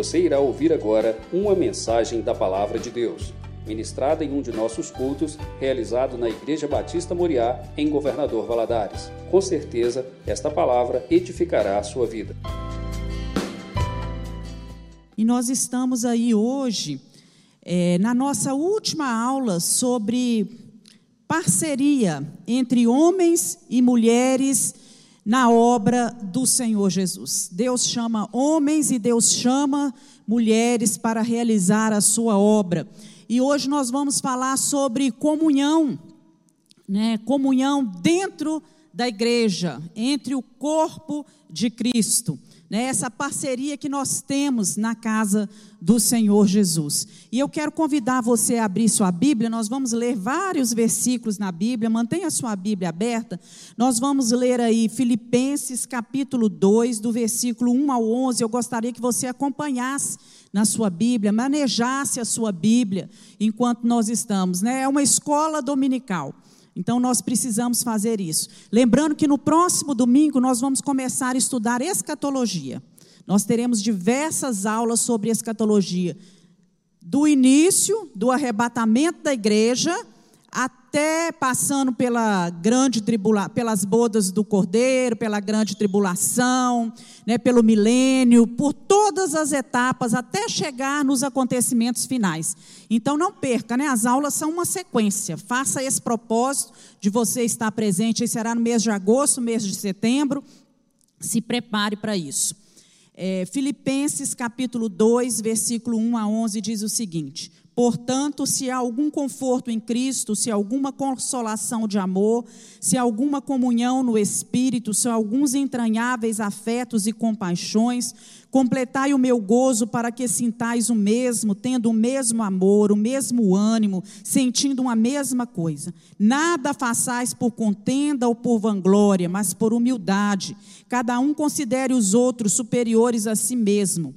Você irá ouvir agora uma mensagem da Palavra de Deus, ministrada em um de nossos cultos, realizado na Igreja Batista Moriá, em Governador Valadares. Com certeza, esta palavra edificará a sua vida. E nós estamos aí hoje, é, na nossa última aula sobre parceria entre homens e mulheres na obra do Senhor Jesus. Deus chama homens e Deus chama mulheres para realizar a sua obra. E hoje nós vamos falar sobre comunhão, né? Comunhão dentro da igreja, entre o corpo de Cristo né, essa parceria que nós temos na casa do Senhor Jesus. E eu quero convidar você a abrir sua Bíblia, nós vamos ler vários versículos na Bíblia, mantenha sua Bíblia aberta. Nós vamos ler aí Filipenses capítulo 2, do versículo 1 ao 11. Eu gostaria que você acompanhasse na sua Bíblia, manejasse a sua Bíblia enquanto nós estamos, né? É uma escola dominical. Então nós precisamos fazer isso. Lembrando que no próximo domingo nós vamos começar a estudar escatologia. Nós teremos diversas aulas sobre escatologia, do início do arrebatamento da igreja até passando pela grande tribula, pelas bodas do Cordeiro, pela grande tribulação, né, pelo milênio, por todas as etapas até chegar nos acontecimentos finais. Então não perca, né? As aulas são uma sequência. Faça esse propósito de você estar presente. Será no mês de agosto, mês de setembro. Se prepare para isso. É, Filipenses capítulo 2, versículo 1 a 11 diz o seguinte: Portanto, se há algum conforto em Cristo, se há alguma consolação de amor, se há alguma comunhão no Espírito, se há alguns entranháveis afetos e compaixões, Completai o meu gozo para que sintais o mesmo, tendo o mesmo amor, o mesmo ânimo, sentindo uma mesma coisa. Nada façais por contenda ou por vanglória, mas por humildade. Cada um considere os outros superiores a si mesmo.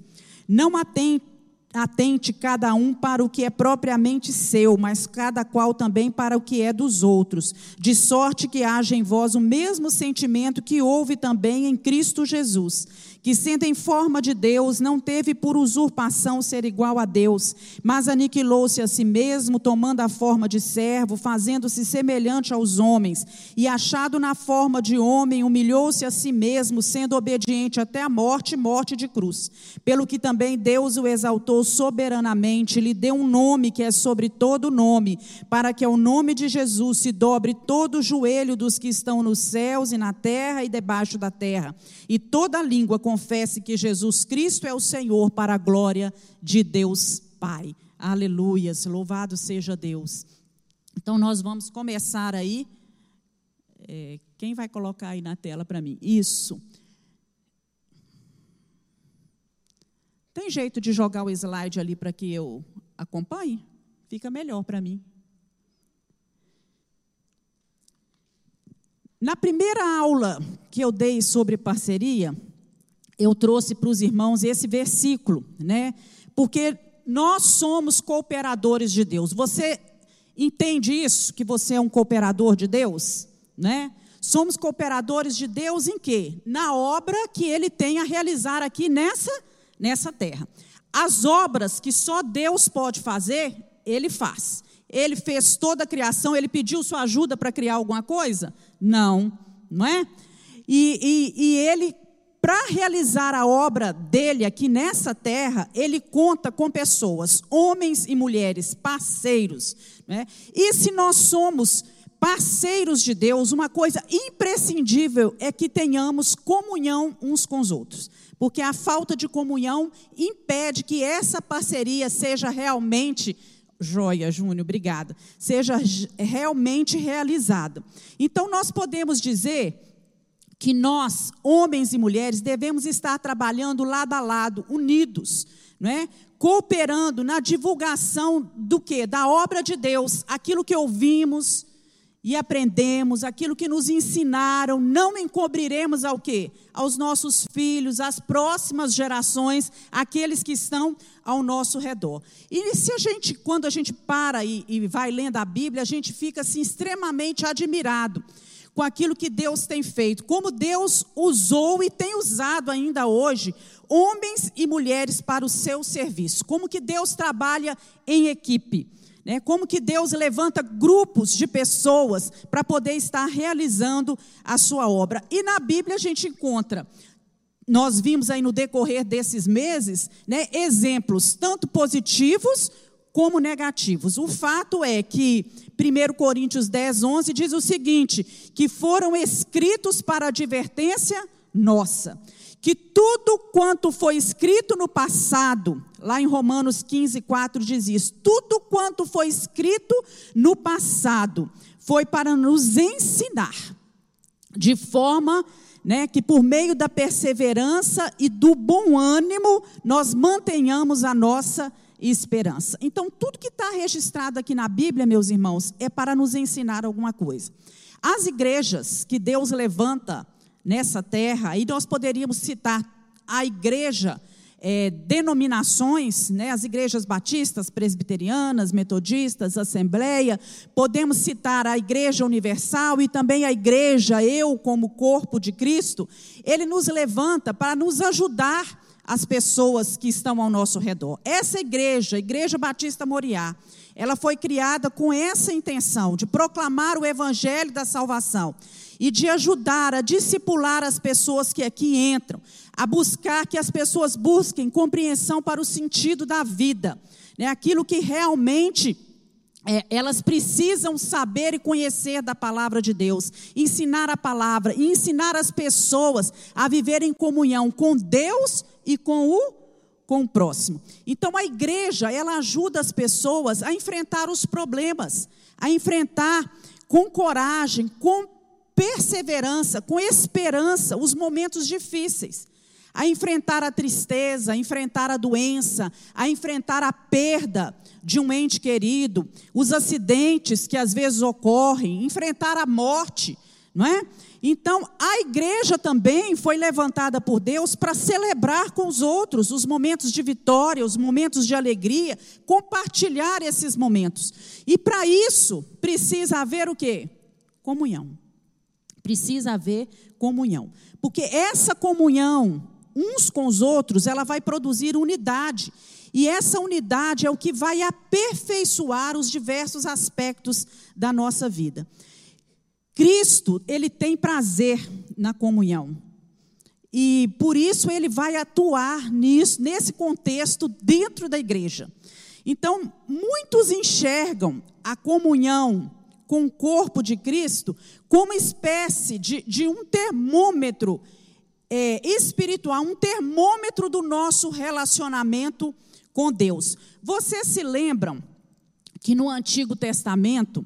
Não atente atente cada um para o que é propriamente seu, mas cada qual também para o que é dos outros, de sorte que haja em vós o mesmo sentimento que houve também em Cristo Jesus que, sendo em forma de Deus, não teve por usurpação ser igual a Deus, mas aniquilou-se a si mesmo, tomando a forma de servo, fazendo-se semelhante aos homens, e achado na forma de homem, humilhou-se a si mesmo, sendo obediente até a morte morte de cruz. Pelo que também Deus o exaltou soberanamente, lhe deu um nome que é sobre todo nome, para que ao nome de Jesus se dobre todo o joelho dos que estão nos céus e na terra e debaixo da terra, e toda língua com confesse que Jesus Cristo é o Senhor para a glória de Deus Pai. Aleluias, louvado seja Deus. Então nós vamos começar aí. É, quem vai colocar aí na tela para mim? Isso. Tem jeito de jogar o slide ali para que eu acompanhe? Fica melhor para mim. Na primeira aula que eu dei sobre parceria, eu trouxe para os irmãos esse versículo, né? Porque nós somos cooperadores de Deus. Você entende isso? Que você é um cooperador de Deus, né? Somos cooperadores de Deus em quê? Na obra que ele tem a realizar aqui nessa nessa terra. As obras que só Deus pode fazer, ele faz. Ele fez toda a criação, ele pediu sua ajuda para criar alguma coisa? Não, não é? E, e, e ele para realizar a obra dele aqui nessa terra, ele conta com pessoas, homens e mulheres, parceiros. Né? E se nós somos parceiros de Deus, uma coisa imprescindível é que tenhamos comunhão uns com os outros. Porque a falta de comunhão impede que essa parceria seja realmente Joia, Júnior, obrigada. Seja realmente realizada. Então, nós podemos dizer que nós, homens e mulheres, devemos estar trabalhando lado a lado, unidos, não é? Cooperando na divulgação do que? Da obra de Deus, aquilo que ouvimos e aprendemos, aquilo que nos ensinaram, não encobriremos ao quê? Aos nossos filhos, às próximas gerações, aqueles que estão ao nosso redor. E se a gente, quando a gente para e, e vai lendo a Bíblia, a gente fica assim extremamente admirado com aquilo que Deus tem feito, como Deus usou e tem usado ainda hoje homens e mulheres para o seu serviço, como que Deus trabalha em equipe. Né? Como que Deus levanta grupos de pessoas para poder estar realizando a sua obra. E na Bíblia a gente encontra, nós vimos aí no decorrer desses meses, né, exemplos tanto positivos como negativos. O fato é que 1 Coríntios 10, 11 diz o seguinte: que foram escritos para advertência nossa que tudo quanto foi escrito no passado, lá em Romanos 15, 4 diz isso, tudo quanto foi escrito no passado foi para nos ensinar, de forma né, que por meio da perseverança e do bom ânimo nós mantenhamos a nossa esperança. Então, tudo que está registrado aqui na Bíblia, meus irmãos, é para nos ensinar alguma coisa. As igrejas que Deus levanta nessa terra. Aí nós poderíamos citar a igreja, é, denominações, né, as igrejas batistas, presbiterianas, metodistas, assembleia. Podemos citar a igreja universal e também a igreja, eu como corpo de Cristo. Ele nos levanta para nos ajudar as pessoas que estão ao nosso redor. Essa igreja, a Igreja Batista Moriá, ela foi criada com essa intenção de proclamar o evangelho da salvação e de ajudar a discipular as pessoas que aqui entram, a buscar que as pessoas busquem compreensão para o sentido da vida, né? aquilo que realmente é, elas precisam saber e conhecer da palavra de Deus, ensinar a palavra e ensinar as pessoas a viver em comunhão com Deus e com o com o próximo. Então a igreja, ela ajuda as pessoas a enfrentar os problemas, a enfrentar com coragem, com perseverança, com esperança, os momentos difíceis, a enfrentar a tristeza, a enfrentar a doença, a enfrentar a perda de um ente querido, os acidentes que às vezes ocorrem, enfrentar a morte, não é? Então, a igreja também foi levantada por Deus para celebrar com os outros os momentos de vitória, os momentos de alegria, compartilhar esses momentos. E para isso precisa haver o quê? Comunhão. Precisa haver comunhão. Porque essa comunhão uns com os outros, ela vai produzir unidade. E essa unidade é o que vai aperfeiçoar os diversos aspectos da nossa vida. Cristo, ele tem prazer na comunhão. E por isso ele vai atuar nisso, nesse contexto dentro da igreja. Então, muitos enxergam a comunhão com o corpo de Cristo como espécie de, de um termômetro é, espiritual, um termômetro do nosso relacionamento com Deus. Vocês se lembram que no Antigo Testamento,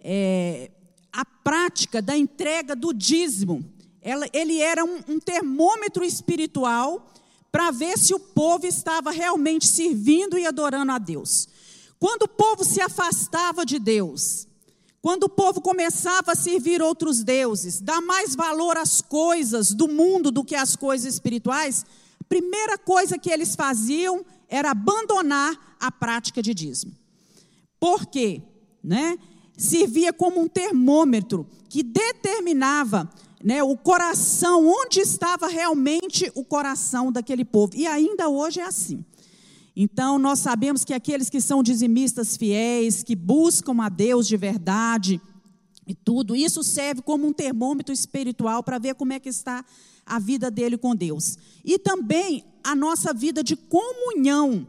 é, a prática da entrega do dízimo, ela, ele era um, um termômetro espiritual para ver se o povo estava realmente servindo e adorando a Deus. Quando o povo se afastava de Deus, quando o povo começava a servir outros deuses, dar mais valor às coisas do mundo do que às coisas espirituais, primeira coisa que eles faziam era abandonar a prática de dízimo. Por quê? Né? Servia como um termômetro que determinava né, o coração, onde estava realmente o coração daquele povo. E ainda hoje é assim. Então, nós sabemos que aqueles que são dizimistas fiéis, que buscam a Deus de verdade e tudo, isso serve como um termômetro espiritual para ver como é que está a vida dele com Deus. E também a nossa vida de comunhão,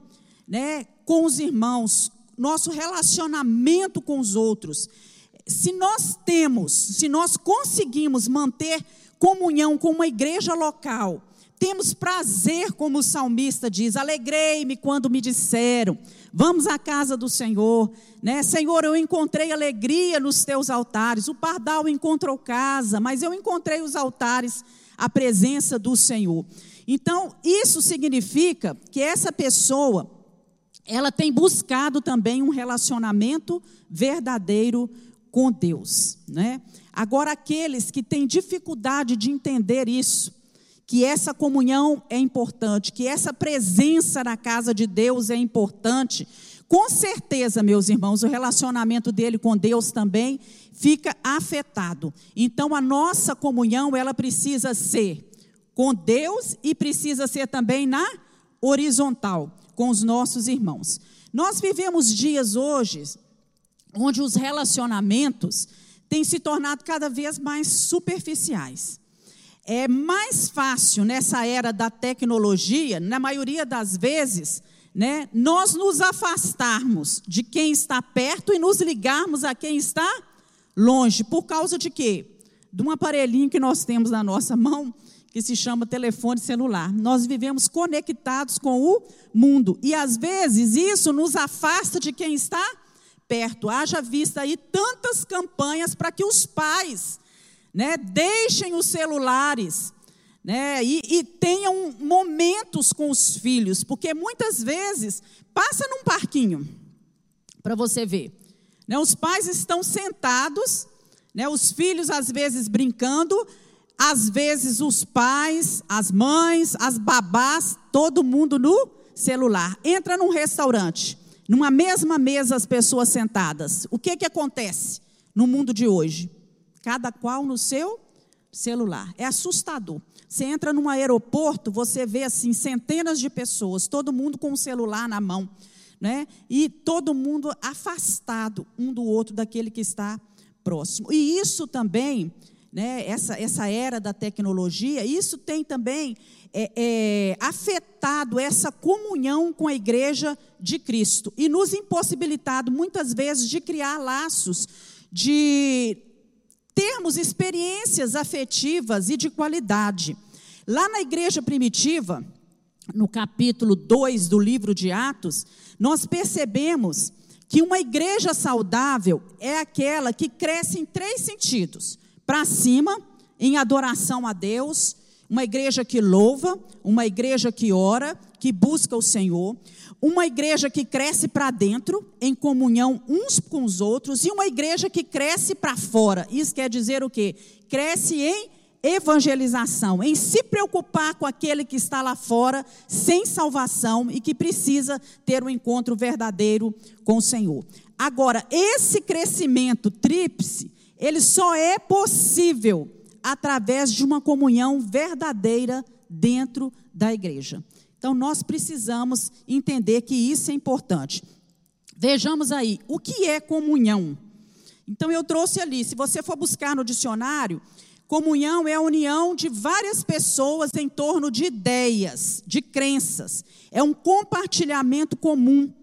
né, com os irmãos, nosso relacionamento com os outros. Se nós temos, se nós conseguimos manter comunhão com uma igreja local, temos prazer, como o salmista diz, alegrei-me quando me disseram, vamos à casa do Senhor, né? Senhor, eu encontrei alegria nos teus altares. O pardal encontrou casa, mas eu encontrei os altares, a presença do Senhor. Então, isso significa que essa pessoa, ela tem buscado também um relacionamento verdadeiro com Deus, né? Agora, aqueles que têm dificuldade de entender isso, que essa comunhão é importante, que essa presença na casa de Deus é importante, com certeza, meus irmãos, o relacionamento dele com Deus também fica afetado. Então, a nossa comunhão, ela precisa ser com Deus e precisa ser também na horizontal, com os nossos irmãos. Nós vivemos dias hoje onde os relacionamentos têm se tornado cada vez mais superficiais. É mais fácil nessa era da tecnologia, na maioria das vezes, né, nós nos afastarmos de quem está perto e nos ligarmos a quem está longe. Por causa de quê? De um aparelhinho que nós temos na nossa mão, que se chama telefone celular. Nós vivemos conectados com o mundo. E às vezes isso nos afasta de quem está perto. Haja vista aí tantas campanhas para que os pais né, deixem os celulares né, e, e tenham momentos com os filhos, porque muitas vezes passa num parquinho para você ver. Né, os pais estão sentados, né, os filhos às vezes brincando, às vezes os pais, as mães, as babás, todo mundo no celular. Entra num restaurante, numa mesma mesa as pessoas sentadas. O que que acontece no mundo de hoje? Cada qual no seu celular. É assustador. Você entra num aeroporto, você vê assim centenas de pessoas, todo mundo com o celular na mão, né? E todo mundo afastado um do outro daquele que está próximo. E isso também né, essa, essa era da tecnologia, isso tem também é, é, afetado essa comunhão com a igreja de Cristo e nos impossibilitado muitas vezes de criar laços, de termos experiências afetivas e de qualidade. Lá na igreja primitiva, no capítulo 2 do livro de Atos, nós percebemos que uma igreja saudável é aquela que cresce em três sentidos para cima, em adoração a Deus, uma igreja que louva, uma igreja que ora, que busca o Senhor, uma igreja que cresce para dentro, em comunhão uns com os outros, e uma igreja que cresce para fora. Isso quer dizer o quê? Cresce em evangelização, em se preocupar com aquele que está lá fora, sem salvação e que precisa ter um encontro verdadeiro com o Senhor. Agora, esse crescimento tríplice ele só é possível através de uma comunhão verdadeira dentro da igreja. Então nós precisamos entender que isso é importante. Vejamos aí, o que é comunhão? Então eu trouxe ali, se você for buscar no dicionário, comunhão é a união de várias pessoas em torno de ideias, de crenças. É um compartilhamento comum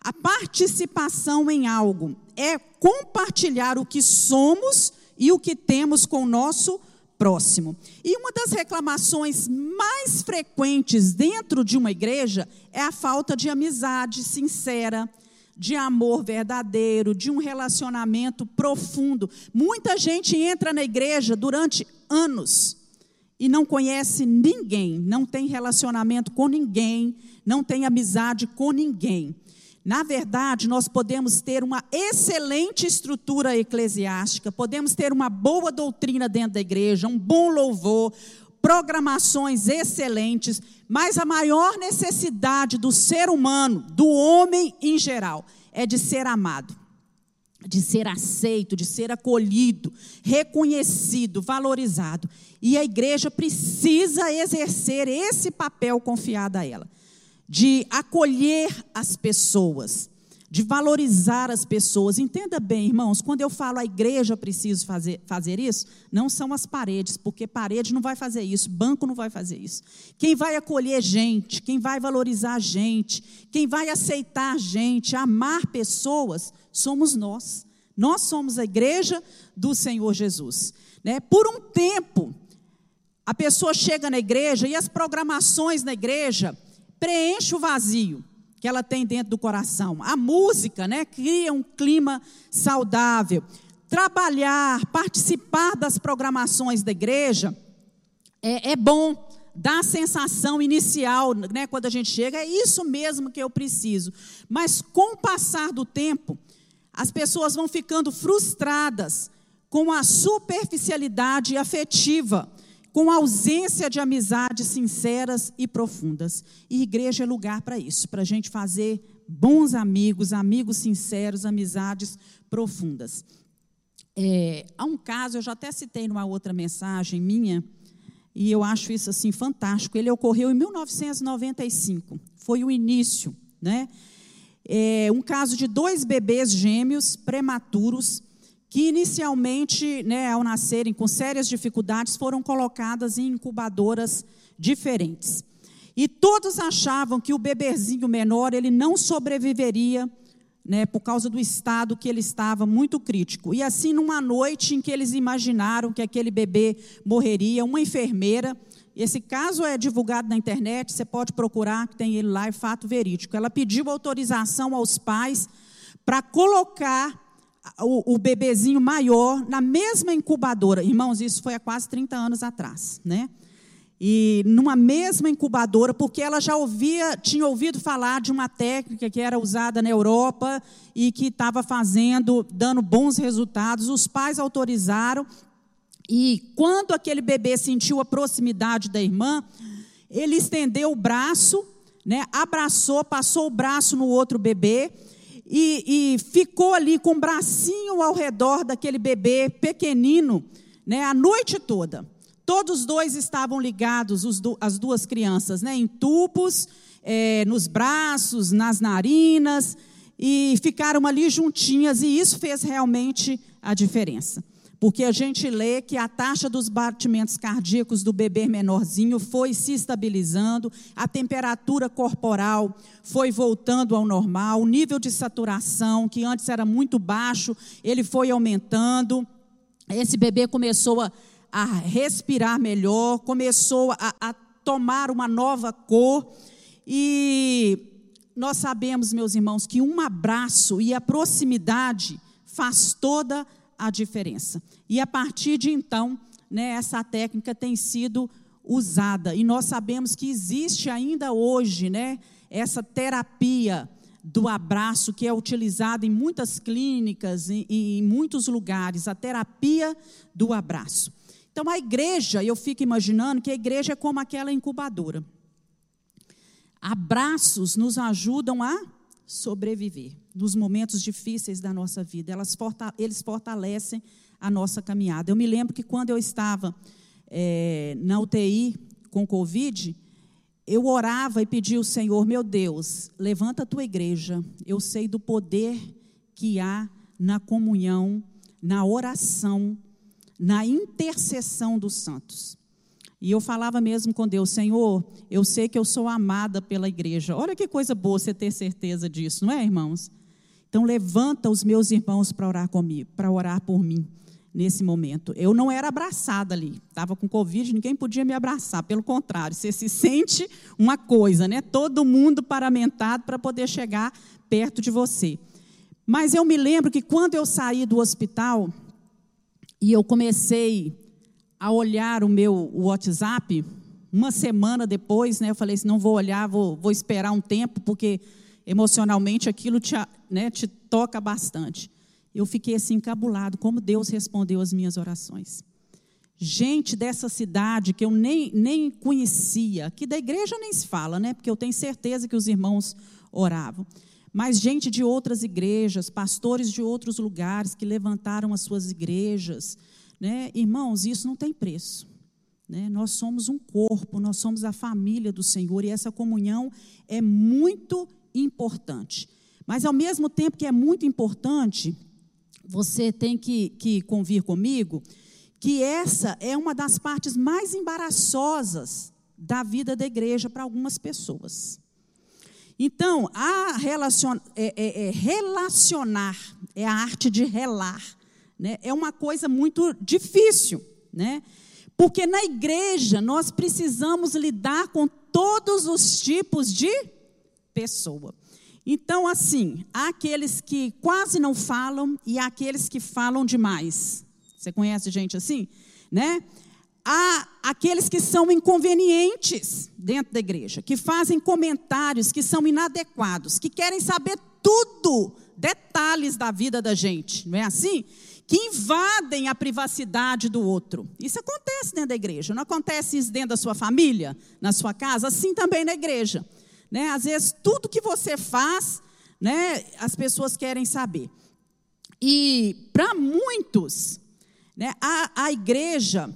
a participação em algo é compartilhar o que somos e o que temos com o nosso próximo. E uma das reclamações mais frequentes dentro de uma igreja é a falta de amizade sincera, de amor verdadeiro, de um relacionamento profundo. Muita gente entra na igreja durante anos e não conhece ninguém, não tem relacionamento com ninguém, não tem amizade com ninguém. Na verdade, nós podemos ter uma excelente estrutura eclesiástica, podemos ter uma boa doutrina dentro da igreja, um bom louvor, programações excelentes, mas a maior necessidade do ser humano, do homem em geral, é de ser amado, de ser aceito, de ser acolhido, reconhecido, valorizado. E a igreja precisa exercer esse papel confiado a ela de acolher as pessoas, de valorizar as pessoas. Entenda bem, irmãos, quando eu falo a igreja precisa fazer, fazer isso, não são as paredes, porque parede não vai fazer isso, banco não vai fazer isso. Quem vai acolher gente, quem vai valorizar gente, quem vai aceitar gente, amar pessoas, somos nós. Nós somos a igreja do Senhor Jesus. Né? Por um tempo, a pessoa chega na igreja e as programações na igreja preenche o vazio que ela tem dentro do coração. A música, né, cria um clima saudável. Trabalhar, participar das programações da igreja é, é bom, dá a sensação inicial, né, quando a gente chega, é isso mesmo que eu preciso. Mas com o passar do tempo, as pessoas vão ficando frustradas com a superficialidade afetiva com ausência de amizades sinceras e profundas. E igreja é lugar para isso, para a gente fazer bons amigos, amigos sinceros, amizades profundas. É, há um caso, eu já até citei numa outra mensagem minha, e eu acho isso assim fantástico. Ele ocorreu em 1995, foi o início, né? É, um caso de dois bebês gêmeos prematuros que inicialmente, né, ao nascerem com sérias dificuldades, foram colocadas em incubadoras diferentes. E todos achavam que o bebezinho menor ele não sobreviveria, né, por causa do estado que ele estava muito crítico. E assim, numa noite em que eles imaginaram que aquele bebê morreria, uma enfermeira, esse caso é divulgado na internet, você pode procurar, que tem ele lá, é fato verídico. Ela pediu autorização aos pais para colocar o, o, bebezinho maior na mesma incubadora. Irmãos, isso foi há quase 30 anos atrás, né? E numa mesma incubadora, porque ela já ouvia, tinha ouvido falar de uma técnica que era usada na Europa e que estava fazendo, dando bons resultados. Os pais autorizaram e quando aquele bebê sentiu a proximidade da irmã, ele estendeu o braço, né, abraçou, passou o braço no outro bebê e, e ficou ali com o bracinho ao redor daquele bebê pequenino, né, a noite toda. Todos dois estavam ligados, as duas crianças, né, em tubos, é, nos braços, nas narinas, e ficaram ali juntinhas, e isso fez realmente a diferença. Porque a gente lê que a taxa dos batimentos cardíacos do bebê menorzinho foi se estabilizando, a temperatura corporal foi voltando ao normal, o nível de saturação, que antes era muito baixo, ele foi aumentando. Esse bebê começou a, a respirar melhor, começou a, a tomar uma nova cor. E nós sabemos, meus irmãos, que um abraço e a proximidade faz toda a a diferença. E a partir de então, né, essa técnica tem sido usada. E nós sabemos que existe ainda hoje né, essa terapia do abraço que é utilizada em muitas clínicas, em, em muitos lugares, a terapia do abraço. Então, a igreja, eu fico imaginando que a igreja é como aquela incubadora. Abraços nos ajudam a sobreviver nos momentos difíceis da nossa vida. Elas eles fortalecem a nossa caminhada. Eu me lembro que quando eu estava é, na UTI com Covid, eu orava e pedia ao Senhor, meu Deus, levanta a tua igreja. Eu sei do poder que há na comunhão, na oração, na intercessão dos santos. E eu falava mesmo com Deus, Senhor, eu sei que eu sou amada pela igreja. Olha que coisa boa você ter certeza disso, não é, irmãos? Então levanta os meus irmãos para orar comigo, para orar por mim nesse momento. Eu não era abraçada ali, estava com Covid, ninguém podia me abraçar, pelo contrário, você se sente uma coisa, né? Todo mundo paramentado para poder chegar perto de você. Mas eu me lembro que quando eu saí do hospital e eu comecei a olhar o meu WhatsApp, uma semana depois, né, eu falei assim, não vou olhar, vou, vou esperar um tempo, porque emocionalmente aquilo te, né, te toca bastante. Eu fiquei assim encabulado, como Deus respondeu as minhas orações. Gente dessa cidade que eu nem, nem conhecia, que da igreja nem se fala, né? Porque eu tenho certeza que os irmãos oravam. Mas gente de outras igrejas, pastores de outros lugares que levantaram as suas igrejas, né? Irmãos, isso não tem preço. Né? Nós somos um corpo, nós somos a família do Senhor e essa comunhão é muito importante. Mas, ao mesmo tempo que é muito importante, você tem que, que convir comigo que essa é uma das partes mais embaraçosas da vida da igreja para algumas pessoas. Então, a relacion, é, é, é relacionar, é a arte de relar né, é uma coisa muito difícil, né? Porque na igreja nós precisamos lidar com todos os tipos de pessoa. Então, assim, há aqueles que quase não falam e há aqueles que falam demais. Você conhece gente assim? Né? Há aqueles que são inconvenientes dentro da igreja, que fazem comentários que são inadequados, que querem saber tudo, detalhes da vida da gente, não é assim? Que invadem a privacidade do outro. Isso acontece dentro da igreja. Não acontece isso dentro da sua família, na sua casa, assim também na igreja. Né? Às vezes, tudo que você faz, né, as pessoas querem saber. E para muitos, né, a, a igreja,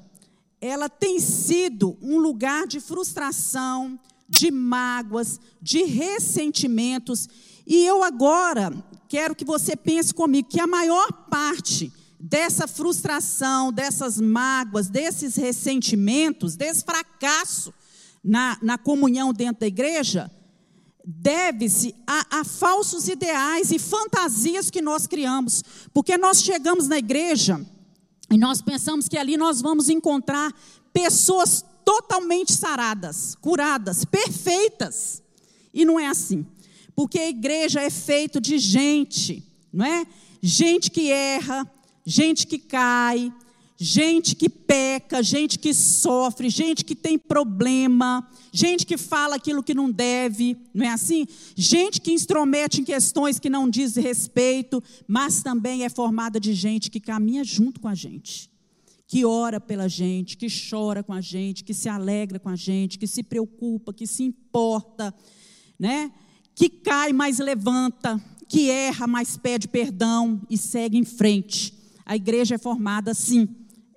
ela tem sido um lugar de frustração, de mágoas, de ressentimentos. E eu agora quero que você pense comigo que a maior parte dessa frustração, dessas mágoas, desses ressentimentos, desse fracasso na, na comunhão dentro da igreja, deve-se a, a, falsos ideais e fantasias que nós criamos. Porque nós chegamos na igreja e nós pensamos que ali nós vamos encontrar pessoas totalmente saradas, curadas, perfeitas. E não é assim. Porque a igreja é feito de gente, não é? Gente que erra, gente que cai, gente que peca, gente que sofre, gente que tem problema, gente que fala aquilo que não deve, não é assim? Gente que instromete em questões que não diz respeito, mas também é formada de gente que caminha junto com a gente, que ora pela gente, que chora com a gente, que se alegra com a gente, que se preocupa, que se importa, né? Que cai, mas levanta, que erra, mas pede perdão e segue em frente. A igreja é formada assim.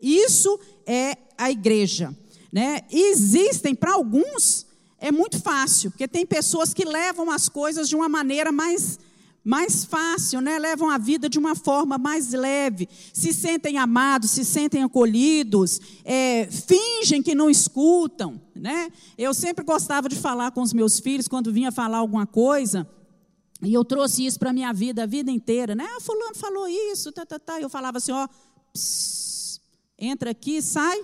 Isso é a igreja. Né? E existem, para alguns, é muito fácil, porque tem pessoas que levam as coisas de uma maneira mais, mais fácil, né? levam a vida de uma forma mais leve, se sentem amados, se sentem acolhidos, é, fingem que não escutam. Né? Eu sempre gostava de falar com os meus filhos, quando vinha falar alguma coisa, e eu trouxe isso para a minha vida, a vida inteira. Né? Ah, fulano falou isso, tá, tá, tá. Eu falava assim, ó, pss, entra aqui, sai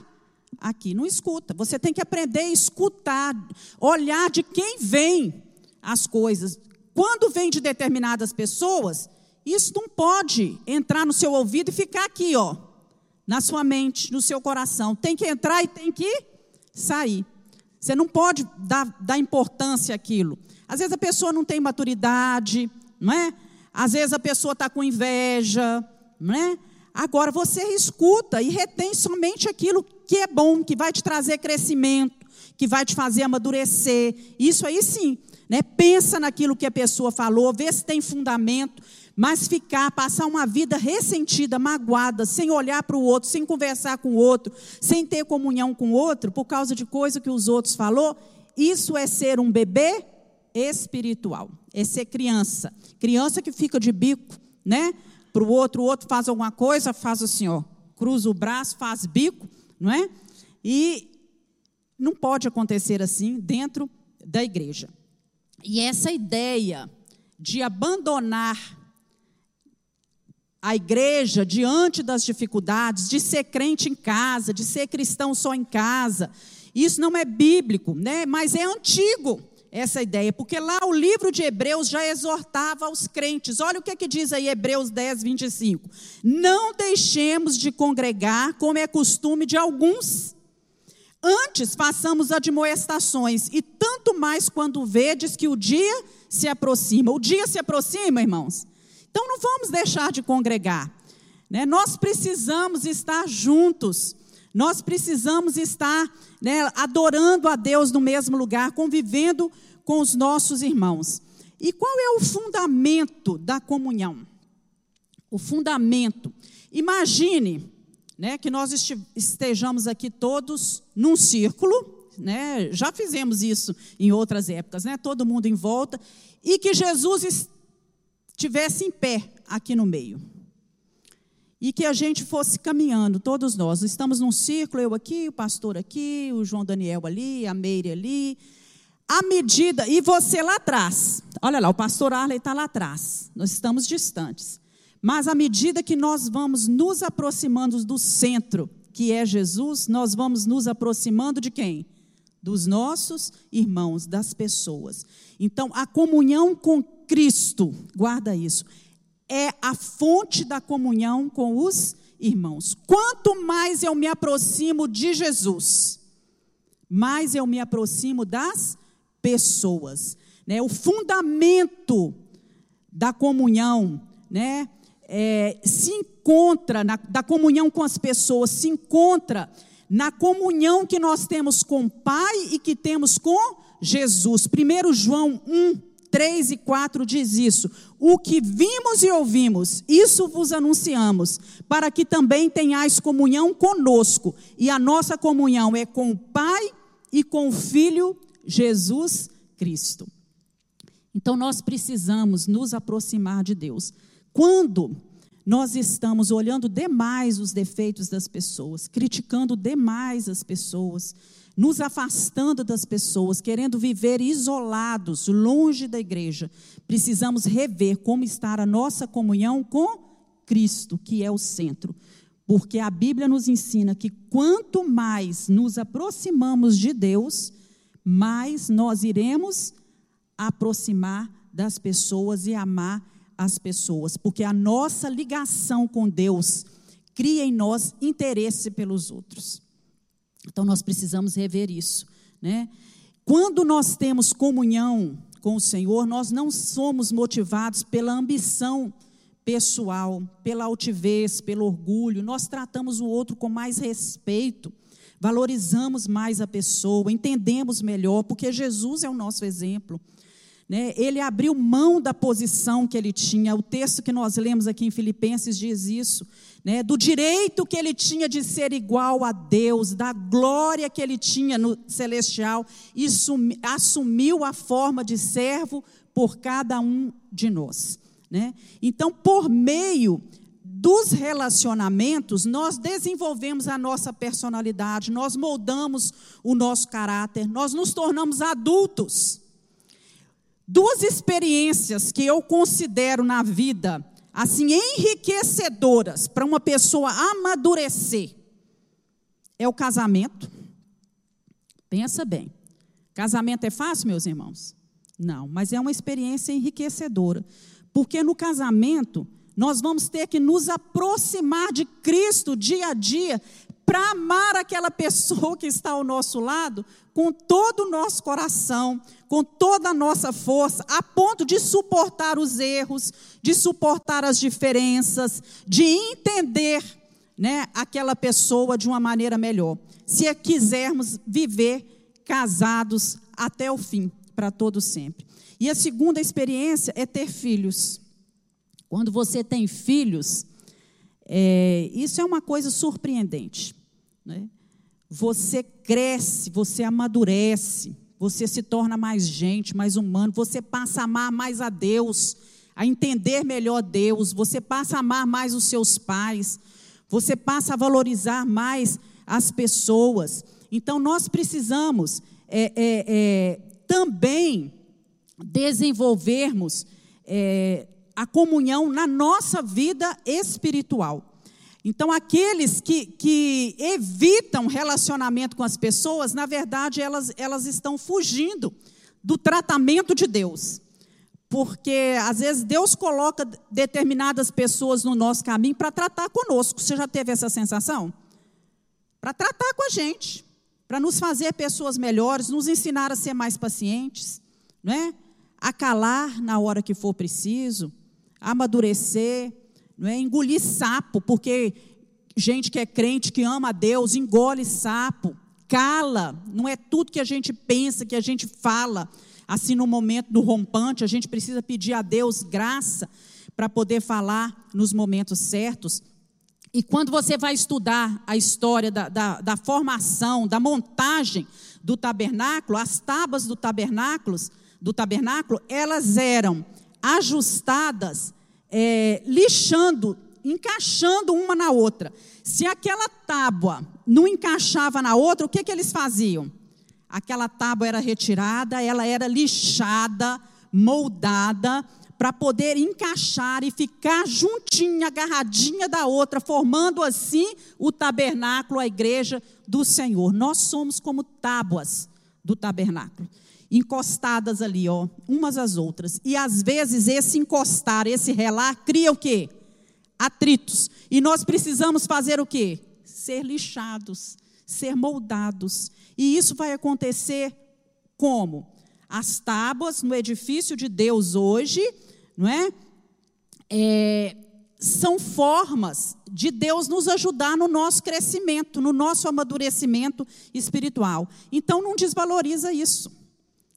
aqui. Não escuta. Você tem que aprender a escutar, olhar de quem vem as coisas. Quando vem de determinadas pessoas, isso não pode entrar no seu ouvido e ficar aqui, ó, na sua mente, no seu coração. Tem que entrar e tem que sair. Você não pode dar, dar importância àquilo. Às vezes a pessoa não tem maturidade, não é? Às vezes a pessoa está com inveja, não é? Agora você escuta e retém somente aquilo que é bom, que vai te trazer crescimento, que vai te fazer amadurecer. Isso aí sim, né? Pensa naquilo que a pessoa falou, vê se tem fundamento, mas ficar, passar uma vida ressentida, magoada, sem olhar para o outro, sem conversar com o outro, sem ter comunhão com o outro, por causa de coisa que os outros falou, isso é ser um bebê espiritual, é ser criança. Criança que fica de bico, né? Para o outro, o outro faz alguma coisa, faz assim, ó, cruza o braço, faz bico, não é? E não pode acontecer assim dentro da igreja. E essa ideia de abandonar a igreja diante das dificuldades, de ser crente em casa, de ser cristão só em casa, isso não é bíblico, né? Mas é antigo essa ideia, porque lá o livro de Hebreus já exortava aos crentes. Olha o que, é que diz aí Hebreus 10, 25. Não deixemos de congregar, como é costume de alguns. Antes façamos admoestações, e tanto mais quando vedes que o dia se aproxima. O dia se aproxima, irmãos. Então não vamos deixar de congregar. Né? Nós precisamos estar juntos. Nós precisamos estar né, adorando a Deus no mesmo lugar, convivendo com os nossos irmãos. E qual é o fundamento da comunhão? O fundamento. Imagine né, que nós estejamos aqui todos num círculo, né, já fizemos isso em outras épocas, né, todo mundo em volta, e que Jesus estivesse em pé aqui no meio e que a gente fosse caminhando, todos nós. Estamos num círculo, eu aqui, o pastor aqui, o João Daniel ali, a Meire ali. À medida, e você lá atrás, olha lá, o pastor Arley está lá atrás, nós estamos distantes. Mas à medida que nós vamos nos aproximando do centro, que é Jesus, nós vamos nos aproximando de quem? Dos nossos irmãos, das pessoas. Então, a comunhão com Cristo, guarda isso, é a fonte da comunhão com os irmãos. Quanto mais eu me aproximo de Jesus, mais eu me aproximo das pessoas. Né? O fundamento da comunhão né, é, se encontra, na, da comunhão com as pessoas, se encontra na comunhão que nós temos com o Pai e que temos com Jesus. 1 João 1, 3 e 4 diz isso. O que vimos e ouvimos, isso vos anunciamos, para que também tenhais comunhão conosco. E a nossa comunhão é com o Pai e com o Filho Jesus Cristo. Então nós precisamos nos aproximar de Deus. Quando nós estamos olhando demais os defeitos das pessoas, criticando demais as pessoas, nos afastando das pessoas, querendo viver isolados, longe da igreja, precisamos rever como está a nossa comunhão com Cristo, que é o centro. Porque a Bíblia nos ensina que quanto mais nos aproximamos de Deus, mais nós iremos aproximar das pessoas e amar as pessoas, porque a nossa ligação com Deus cria em nós interesse pelos outros. Então nós precisamos rever isso, né? Quando nós temos comunhão com o Senhor, nós não somos motivados pela ambição pessoal, pela altivez, pelo orgulho. Nós tratamos o outro com mais respeito, valorizamos mais a pessoa, entendemos melhor, porque Jesus é o nosso exemplo. Né? Ele abriu mão da posição que ele tinha. O texto que nós lemos aqui em Filipenses diz isso. Né? Do direito que ele tinha de ser igual a Deus, da glória que ele tinha no celestial, e assumiu a forma de servo por cada um de nós. Né? Então, por meio dos relacionamentos, nós desenvolvemos a nossa personalidade, nós moldamos o nosso caráter, nós nos tornamos adultos. Duas experiências que eu considero na vida assim enriquecedoras para uma pessoa amadurecer é o casamento. Pensa bem. Casamento é fácil, meus irmãos? Não, mas é uma experiência enriquecedora. Porque no casamento, nós vamos ter que nos aproximar de Cristo dia a dia para amar aquela pessoa que está ao nosso lado com todo o nosso coração, com toda a nossa força, a ponto de suportar os erros, de suportar as diferenças, de entender né, aquela pessoa de uma maneira melhor. Se é quisermos viver casados até o fim, para todo sempre. E a segunda experiência é ter filhos. Quando você tem filhos, é, isso é uma coisa surpreendente. Né? Você cresce, você amadurece, você se torna mais gente, mais humano, você passa a amar mais a Deus, a entender melhor Deus, você passa a amar mais os seus pais, você passa a valorizar mais as pessoas. Então, nós precisamos é, é, é, também desenvolvermos é, a comunhão na nossa vida espiritual. Então, aqueles que, que evitam relacionamento com as pessoas, na verdade, elas, elas estão fugindo do tratamento de Deus. Porque, às vezes, Deus coloca determinadas pessoas no nosso caminho para tratar conosco. Você já teve essa sensação? Para tratar com a gente, para nos fazer pessoas melhores, nos ensinar a ser mais pacientes, não é? a calar na hora que for preciso, amadurecer não é engolir sapo, porque gente que é crente, que ama a Deus, engole sapo, cala, não é tudo que a gente pensa, que a gente fala. Assim, no momento do rompante, a gente precisa pedir a Deus graça para poder falar nos momentos certos. E quando você vai estudar a história da, da, da formação, da montagem do tabernáculo, as tábuas do tabernáculo, do tabernáculo, elas eram ajustadas é, lixando, encaixando uma na outra. Se aquela tábua não encaixava na outra, o que, que eles faziam? Aquela tábua era retirada, ela era lixada, moldada, para poder encaixar e ficar juntinha, agarradinha da outra, formando assim o tabernáculo, a igreja do Senhor. Nós somos como tábuas do tabernáculo encostadas ali, ó, umas às outras. E às vezes esse encostar, esse relar cria o quê? Atritos. E nós precisamos fazer o quê? Ser lixados, ser moldados. E isso vai acontecer como? As tábuas no edifício de Deus hoje, não é? é são formas de Deus nos ajudar no nosso crescimento, no nosso amadurecimento espiritual. Então não desvaloriza isso.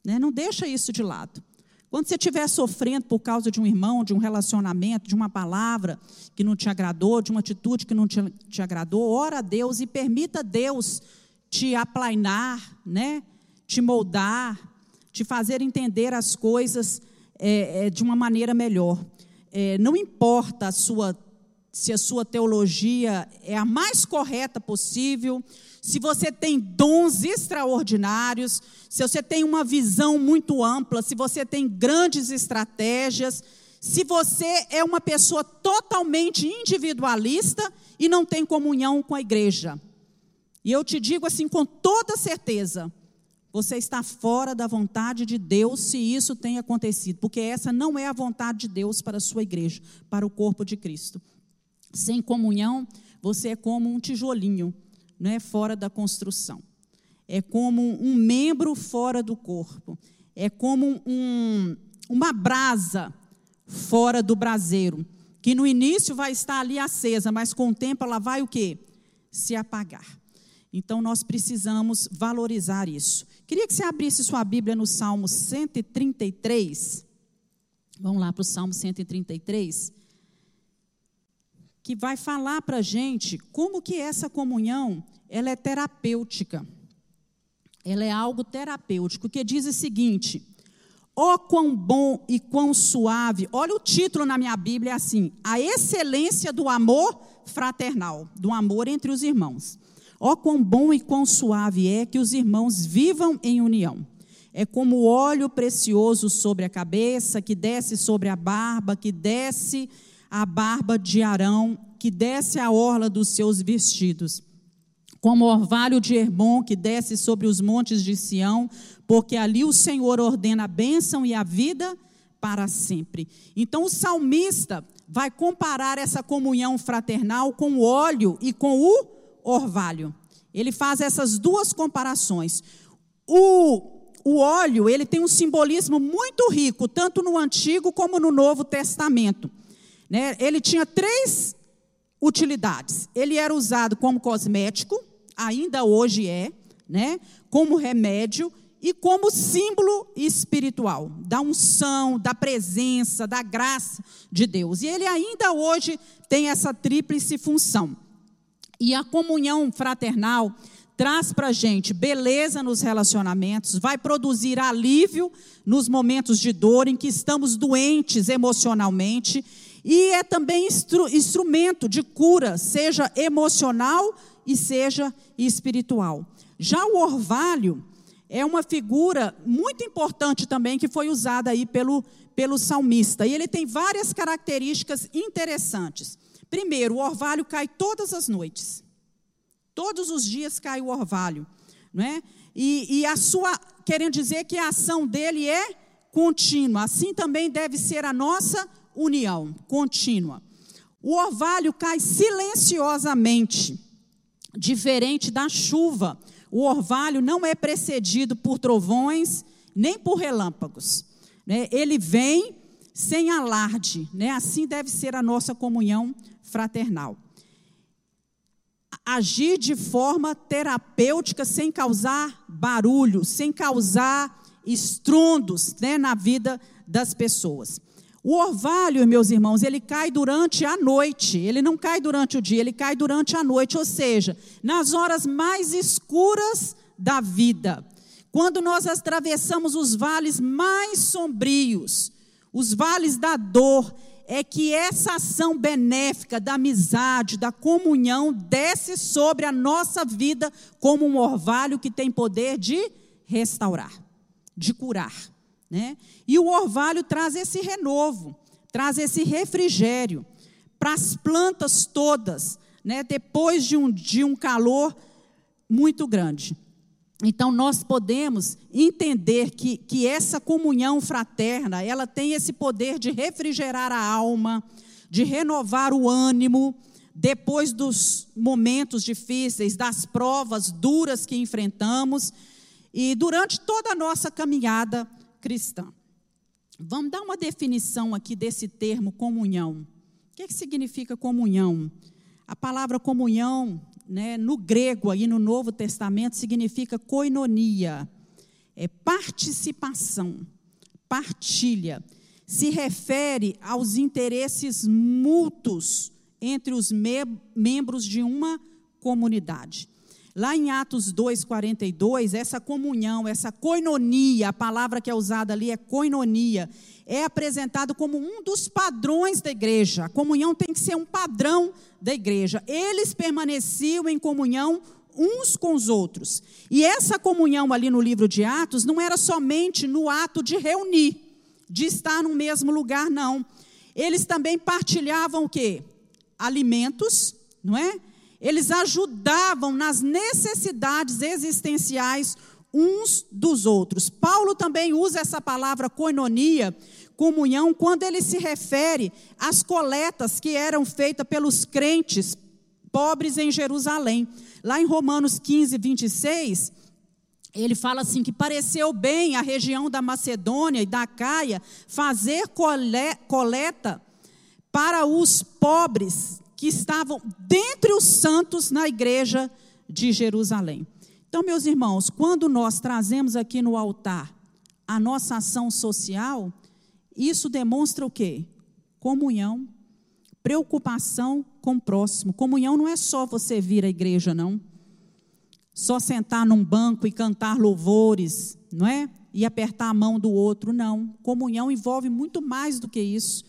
Né? Não deixa isso de lado. Quando você estiver sofrendo por causa de um irmão, de um relacionamento, de uma palavra que não te agradou, de uma atitude que não te, te agradou, ora a Deus e permita Deus te aplainar, né? te moldar, te fazer entender as coisas é, é, de uma maneira melhor. É, não importa a sua, se a sua teologia é a mais correta possível, se você tem dons extraordinários, se você tem uma visão muito ampla, se você tem grandes estratégias, se você é uma pessoa totalmente individualista e não tem comunhão com a igreja. E eu te digo assim com toda certeza, você está fora da vontade de Deus se isso tem acontecido, porque essa não é a vontade de Deus para a sua igreja, para o corpo de Cristo. Sem comunhão, você é como um tijolinho não é fora da construção. É como um membro fora do corpo. É como um, uma brasa fora do braseiro, que no início vai estar ali acesa, mas com o tempo ela vai o quê? Se apagar. Então nós precisamos valorizar isso. Queria que você abrisse sua Bíblia no Salmo 133. Vamos lá para o Salmo 133 que vai falar para a gente como que essa comunhão ela é terapêutica. Ela é algo terapêutico, que diz o seguinte: ó oh, quão bom e quão suave. Olha o título na minha Bíblia, é assim: a excelência do amor fraternal, do amor entre os irmãos. Ó oh, quão bom e quão suave é que os irmãos vivam em união. É como óleo precioso sobre a cabeça, que desce sobre a barba, que desce a barba de Arão, que desce a orla dos seus vestidos. Como orvalho de Hermon, que desce sobre os montes de Sião, porque ali o Senhor ordena a bênção e a vida para sempre. Então o salmista vai comparar essa comunhão fraternal com o óleo e com o orvalho. Ele faz essas duas comparações. O o óleo, ele tem um simbolismo muito rico, tanto no Antigo como no Novo Testamento. Né? Ele tinha três utilidades. Ele era usado como cosmético, ainda hoje é, né? como remédio e como símbolo espiritual da unção, da presença, da graça de Deus. E ele ainda hoje tem essa tríplice função. E a comunhão fraternal traz para a gente beleza nos relacionamentos, vai produzir alívio nos momentos de dor em que estamos doentes emocionalmente e é também instru instrumento de cura, seja emocional e seja espiritual. Já o orvalho é uma figura muito importante também que foi usada aí pelo, pelo salmista. E ele tem várias características interessantes. Primeiro, o orvalho cai todas as noites. Todos os dias cai o orvalho. Não é? e, e a sua, querendo dizer que a ação dele é contínua. Assim também deve ser a nossa união contínua. O orvalho cai silenciosamente, diferente da chuva. O orvalho não é precedido por trovões nem por relâmpagos. Né? Ele vem sem alarde. Né? Assim deve ser a nossa comunhão fraternal. Agir de forma terapêutica sem causar barulho, sem causar estrondos né, na vida das pessoas. O orvalho, meus irmãos, ele cai durante a noite, ele não cai durante o dia, ele cai durante a noite, ou seja, nas horas mais escuras da vida. Quando nós atravessamos os vales mais sombrios, os vales da dor, é que essa ação benéfica da amizade, da comunhão, desce sobre a nossa vida como um orvalho que tem poder de restaurar, de curar. Né? E o orvalho traz esse renovo, traz esse refrigério para as plantas todas, né? depois de um, de um calor muito grande. Então, nós podemos entender que, que essa comunhão fraterna, ela tem esse poder de refrigerar a alma, de renovar o ânimo, depois dos momentos difíceis, das provas duras que enfrentamos, e durante toda a nossa caminhada cristã. Vamos dar uma definição aqui desse termo comunhão. O que, é que significa comunhão? A palavra comunhão, né, no grego, aí no Novo Testamento, significa koinonia, é participação, partilha se refere aos interesses mútuos entre os me membros de uma comunidade. Lá em Atos 2:42, essa comunhão, essa coinonia, a palavra que é usada ali é coinonia, é apresentado como um dos padrões da igreja. A comunhão tem que ser um padrão da igreja. Eles permaneciam em comunhão uns com os outros. E essa comunhão ali no livro de Atos não era somente no ato de reunir, de estar no mesmo lugar, não. Eles também partilhavam o quê? Alimentos, não é? Eles ajudavam nas necessidades existenciais uns dos outros. Paulo também usa essa palavra coinonia, comunhão, quando ele se refere às coletas que eram feitas pelos crentes pobres em Jerusalém. Lá em Romanos 15, 26, ele fala assim: que pareceu bem a região da Macedônia e da Caia fazer coleta para os pobres que estavam dentre os santos na igreja de Jerusalém. Então, meus irmãos, quando nós trazemos aqui no altar a nossa ação social, isso demonstra o quê? Comunhão, preocupação com o próximo. Comunhão não é só você vir à igreja, não. Só sentar num banco e cantar louvores, não é? E apertar a mão do outro, não. Comunhão envolve muito mais do que isso.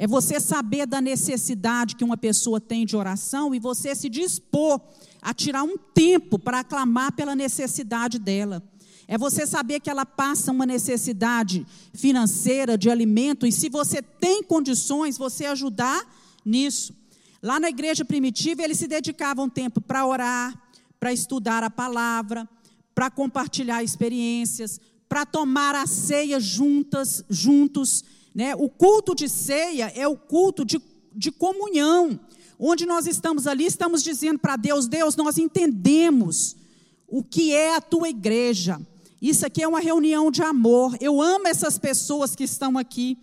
É você saber da necessidade que uma pessoa tem de oração e você se dispor a tirar um tempo para aclamar pela necessidade dela. É você saber que ela passa uma necessidade financeira, de alimento, e se você tem condições, você ajudar nisso. Lá na igreja primitiva, eles se dedicavam tempo para orar, para estudar a palavra, para compartilhar experiências, para tomar a ceia juntas, juntos né? O culto de ceia é o culto de, de comunhão, onde nós estamos ali, estamos dizendo para Deus: Deus, nós entendemos o que é a tua igreja. Isso aqui é uma reunião de amor. Eu amo essas pessoas que estão aqui.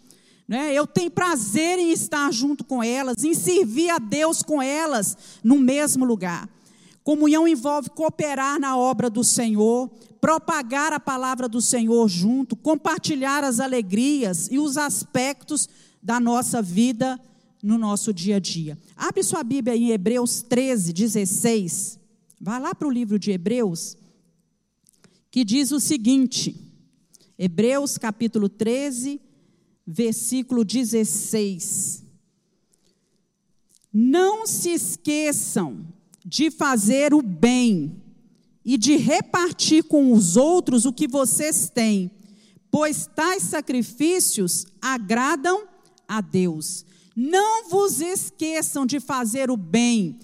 Né? Eu tenho prazer em estar junto com elas, em servir a Deus com elas no mesmo lugar. Comunhão envolve cooperar na obra do Senhor, propagar a palavra do Senhor junto, compartilhar as alegrias e os aspectos da nossa vida no nosso dia a dia. Abre sua Bíblia em Hebreus 13, 16. Vá lá para o livro de Hebreus, que diz o seguinte: Hebreus capítulo 13, versículo 16. Não se esqueçam de fazer o bem e de repartir com os outros o que vocês têm, pois tais sacrifícios agradam a Deus. Não vos esqueçam de fazer o bem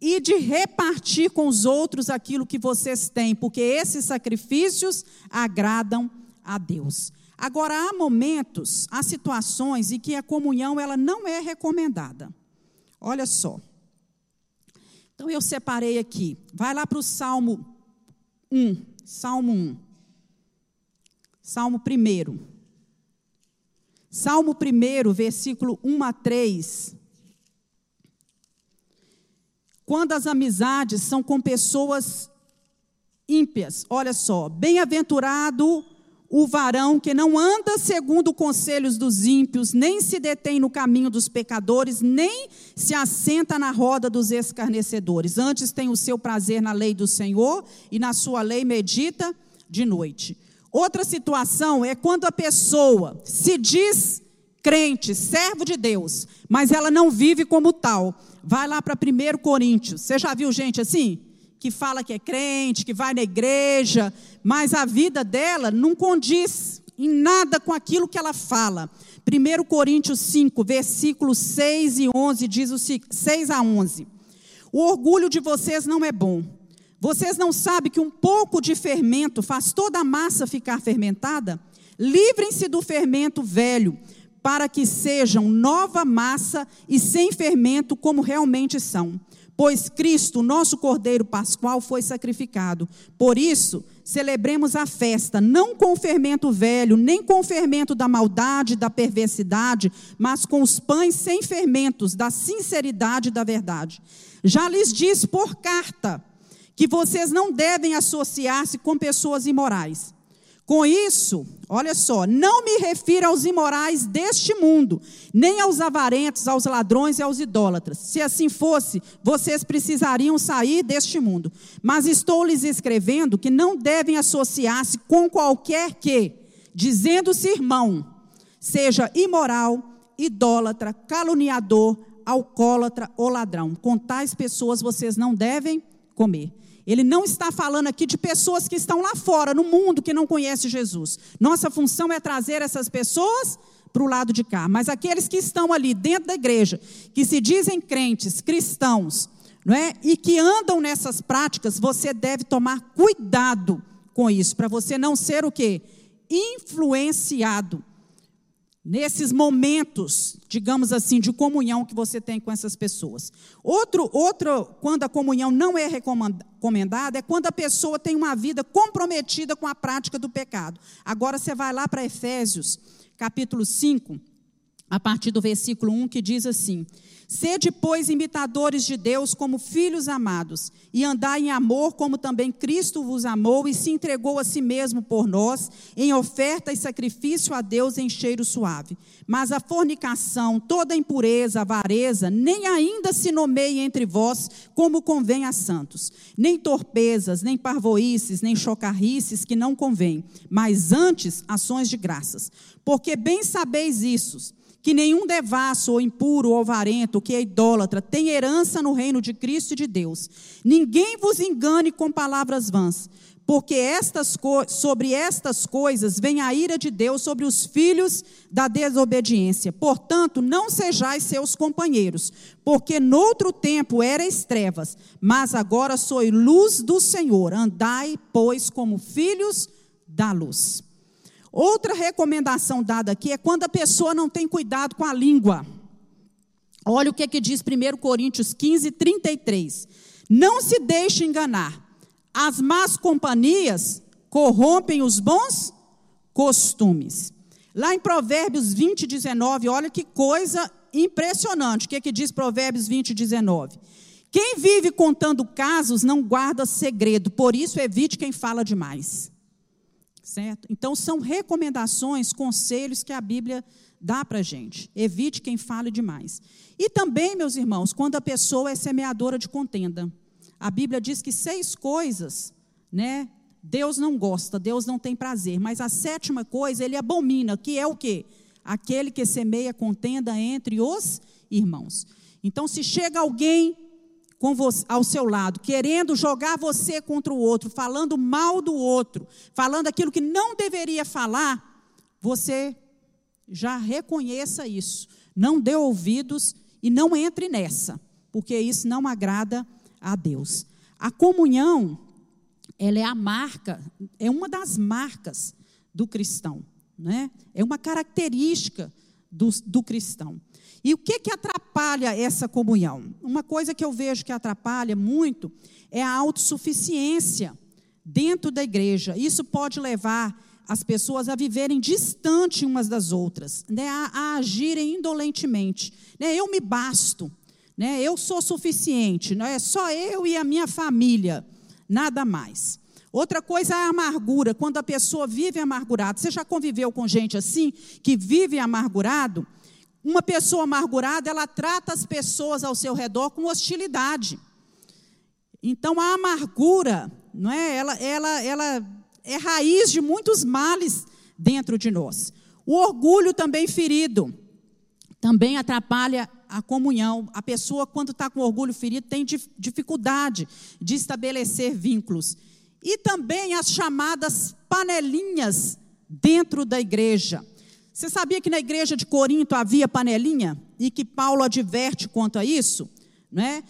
e de repartir com os outros aquilo que vocês têm, porque esses sacrifícios agradam a Deus. Agora há momentos, há situações em que a comunhão ela não é recomendada. Olha só. Então eu separei aqui. Vai lá para o Salmo 1. Salmo 1. Salmo 1. Salmo 1, versículo 1 a 3. Quando as amizades são com pessoas ímpias, olha só, bem-aventurado o varão que não anda segundo conselhos dos ímpios, nem se detém no caminho dos pecadores, nem se assenta na roda dos escarnecedores. Antes tem o seu prazer na lei do Senhor e na sua lei medita de noite. Outra situação é quando a pessoa se diz crente, servo de Deus, mas ela não vive como tal. Vai lá para 1 Coríntios. Você já viu gente assim? Que fala que é crente, que vai na igreja, mas a vida dela não condiz em nada com aquilo que ela fala. 1 Coríntios 5, versículos 6 e 11, diz o 6 a 11. O orgulho de vocês não é bom. Vocês não sabem que um pouco de fermento faz toda a massa ficar fermentada? Livrem-se do fermento velho, para que sejam nova massa e sem fermento, como realmente são pois Cristo, nosso Cordeiro Pascual, foi sacrificado. Por isso, celebremos a festa, não com fermento velho, nem com fermento da maldade, da perversidade, mas com os pães sem fermentos, da sinceridade e da verdade. Já lhes disse por carta que vocês não devem associar-se com pessoas imorais, Com isso, olha só, não me refiro aos imorais deste mundo, nem aos avarentos, aos ladrões e aos idólatras. Se assim fosse, vocês precisariam sair deste mundo. Mas estou lhes escrevendo que não devem associar-se com qualquer que, dizendo-se irmão, seja imoral, idólatra, caluniador, alcoólatra ou ladrão. Com tais pessoas vocês não devem comer. Ele não está falando aqui de pessoas que estão lá fora, no mundo, que não conhecem Jesus. Nossa função é trazer essas pessoas para o lado de cá. Mas aqueles que estão ali dentro da igreja, que se dizem crentes, cristãos, não é? e que andam nessas práticas, você deve tomar cuidado com isso, para você não ser o quê? Influenciado nesses momentos, digamos assim, de comunhão que você tem com essas pessoas. Outro, outro, quando a comunhão não é recomendada, é quando a pessoa tem uma vida comprometida com a prática do pecado. Agora você vai lá para Efésios, capítulo 5, a partir do versículo 1, que diz assim: Sede, pois, imitadores de Deus como filhos amados, e andai em amor, como também Cristo vos amou e se entregou a si mesmo por nós, em oferta e sacrifício a Deus em cheiro suave. Mas a fornicação, toda impureza, avareza, nem ainda se nomeie entre vós, como convém a santos. Nem torpezas, nem parvoices, nem chocarrices, que não convém, mas antes ações de graças. Porque bem sabeis isso que nenhum devasso ou impuro ou avarento, que é idólatra, tem herança no reino de Cristo e de Deus. Ninguém vos engane com palavras vãs, porque estas sobre estas coisas vem a ira de Deus sobre os filhos da desobediência. Portanto, não sejais seus companheiros, porque noutro tempo erais trevas, mas agora sois luz do Senhor. Andai, pois, como filhos da luz. Outra recomendação dada aqui é quando a pessoa não tem cuidado com a língua. Olha o que, é que diz 1 Coríntios 15, 33. Não se deixe enganar. As más companhias corrompem os bons costumes. Lá em Provérbios 20, 19, olha que coisa impressionante. O que, é que diz Provérbios 20, 19? Quem vive contando casos não guarda segredo, por isso evite quem fala demais. Certo? Então, são recomendações, conselhos que a Bíblia dá para a gente. Evite quem fale demais. E também, meus irmãos, quando a pessoa é semeadora de contenda. A Bíblia diz que seis coisas, né? Deus não gosta, Deus não tem prazer. Mas a sétima coisa, ele abomina, que é o quê? Aquele que semeia contenda entre os irmãos. Então, se chega alguém você, ao seu lado, querendo jogar você contra o outro, falando mal do outro, falando aquilo que não deveria falar, você já reconheça isso. Não dê ouvidos e não entre nessa, porque isso não agrada a Deus. A comunhão, ela é a marca, é uma das marcas do cristão, né? É uma característica do, do cristão. E o que, que atrapalha essa comunhão? Uma coisa que eu vejo que atrapalha muito é a autossuficiência dentro da igreja. Isso pode levar as pessoas a viverem distante umas das outras, né? a, a agirem indolentemente. Né? Eu me basto, né? eu sou suficiente, não é só eu e a minha família, nada mais. Outra coisa é a amargura, quando a pessoa vive amargurada. Você já conviveu com gente assim, que vive amargurado? Uma pessoa amargurada, ela trata as pessoas ao seu redor com hostilidade. Então a amargura, não é? Ela, ela, ela é raiz de muitos males dentro de nós. O orgulho também ferido também atrapalha a comunhão. A pessoa, quando está com orgulho ferido, tem dificuldade de estabelecer vínculos. E também as chamadas panelinhas dentro da igreja. Você sabia que na igreja de Corinto havia panelinha? E que Paulo adverte quanto a isso? Né?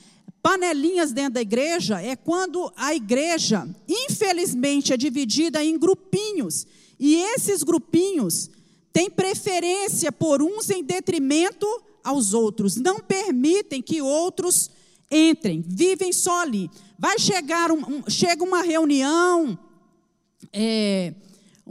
Panelinhas dentro da igreja é quando a igreja, infelizmente, é dividida em grupinhos. E esses grupinhos têm preferência por uns em detrimento aos outros. Não permitem que outros entrem, vivem só ali. Vai chegar um, um, chega uma reunião. É,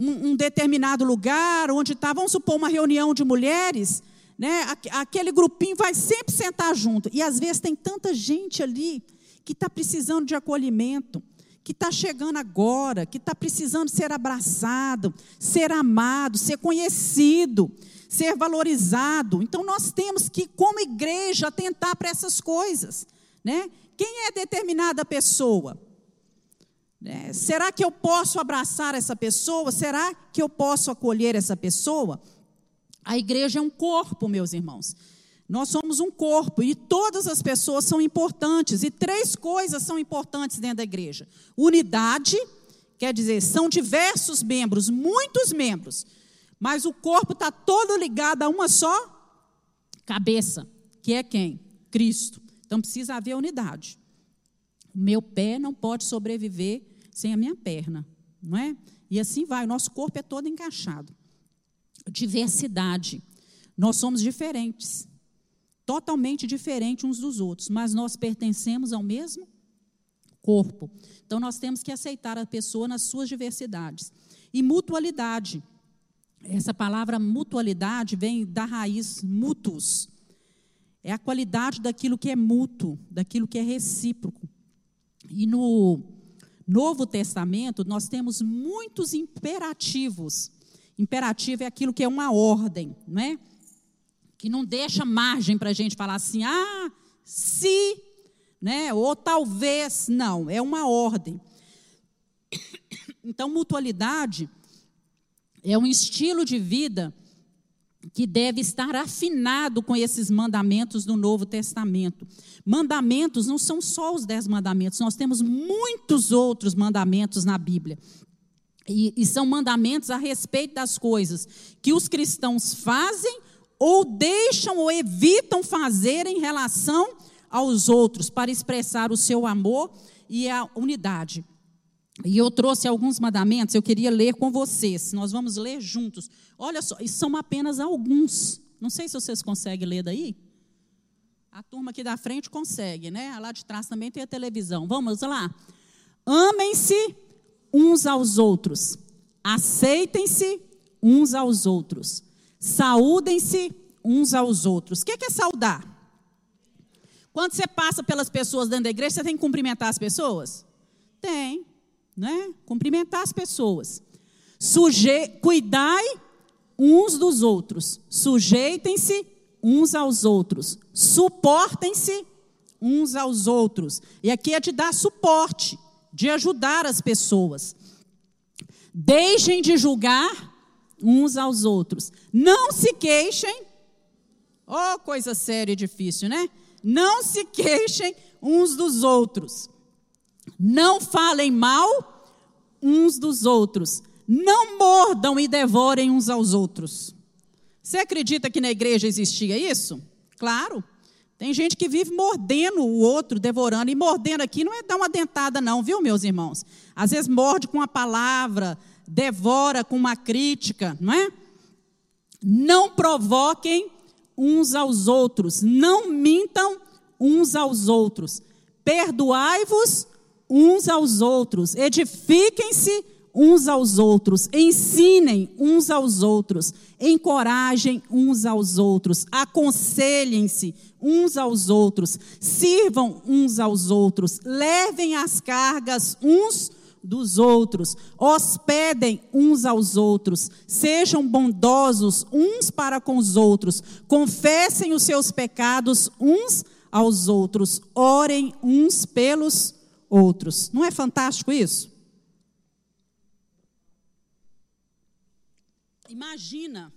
um, um determinado lugar onde está, vamos supor, uma reunião de mulheres, né? aquele grupinho vai sempre sentar junto. E às vezes tem tanta gente ali que está precisando de acolhimento, que está chegando agora, que está precisando ser abraçado, ser amado, ser conhecido, ser valorizado. Então nós temos que, como igreja, atentar para essas coisas. Né? Quem é determinada pessoa? É, será que eu posso abraçar essa pessoa? Será que eu posso acolher essa pessoa? A igreja é um corpo, meus irmãos. Nós somos um corpo e todas as pessoas são importantes. E três coisas são importantes dentro da igreja: unidade, quer dizer, são diversos membros, muitos membros, mas o corpo está todo ligado a uma só cabeça, que é quem? Cristo. Então precisa haver unidade. O meu pé não pode sobreviver sem a minha perna, não é? E assim vai, o nosso corpo é todo encaixado. Diversidade. Nós somos diferentes, totalmente diferentes uns dos outros, mas nós pertencemos ao mesmo corpo. Então nós temos que aceitar a pessoa nas suas diversidades. E mutualidade. Essa palavra mutualidade vem da raiz mutus. É a qualidade daquilo que é mútuo, daquilo que é recíproco. E no Novo Testamento, nós temos muitos imperativos. Imperativo é aquilo que é uma ordem, não é? Que não deixa margem para a gente falar assim, ah, se, né? Ou talvez, não, é uma ordem. Então, mutualidade é um estilo de vida que deve estar afinado com esses mandamentos do Novo Testamento. Mandamentos não são só os dez mandamentos, nós temos muitos outros mandamentos na Bíblia. E, e são mandamentos a respeito das coisas que os cristãos fazem ou deixam ou evitam fazer em relação aos outros, para expressar o seu amor e a unidade. E eu trouxe alguns mandamentos, eu queria ler com vocês. Nós vamos ler juntos. Olha só, e são apenas alguns. Não sei se vocês conseguem ler daí. A turma aqui da frente consegue, né? Lá de trás também tem a televisão. Vamos lá. Amem-se uns aos outros. Aceitem-se uns aos outros. Saúdem-se uns aos outros. O que é saudar? Quando você passa pelas pessoas dentro da igreja, você tem que cumprimentar as pessoas? Tem né? Cumprimentar as pessoas. Suje... Cuidai uns dos outros. Sujeitem-se uns aos outros. Suportem-se uns aos outros. E aqui é de dar suporte, de ajudar as pessoas. Deixem de julgar uns aos outros. Não se queixem. Oh, coisa séria e difícil, né? Não se queixem uns dos outros. Não falem mal uns dos outros. Não mordam e devorem uns aos outros. Você acredita que na igreja existia isso? Claro. Tem gente que vive mordendo o outro, devorando. E mordendo aqui não é dar uma dentada, não, viu, meus irmãos? Às vezes morde com uma palavra, devora com uma crítica, não é? Não provoquem uns aos outros, não mintam uns aos outros. Perdoai-vos uns aos outros, edifiquem-se uns aos outros, ensinem uns aos outros, encorajem uns aos outros, aconselhem-se uns aos outros, sirvam uns aos outros, levem as cargas uns dos outros, hospedem uns aos outros, sejam bondosos uns para com os outros, confessem os seus pecados uns aos outros, orem uns pelos outros outros. Não é fantástico isso? Imagina,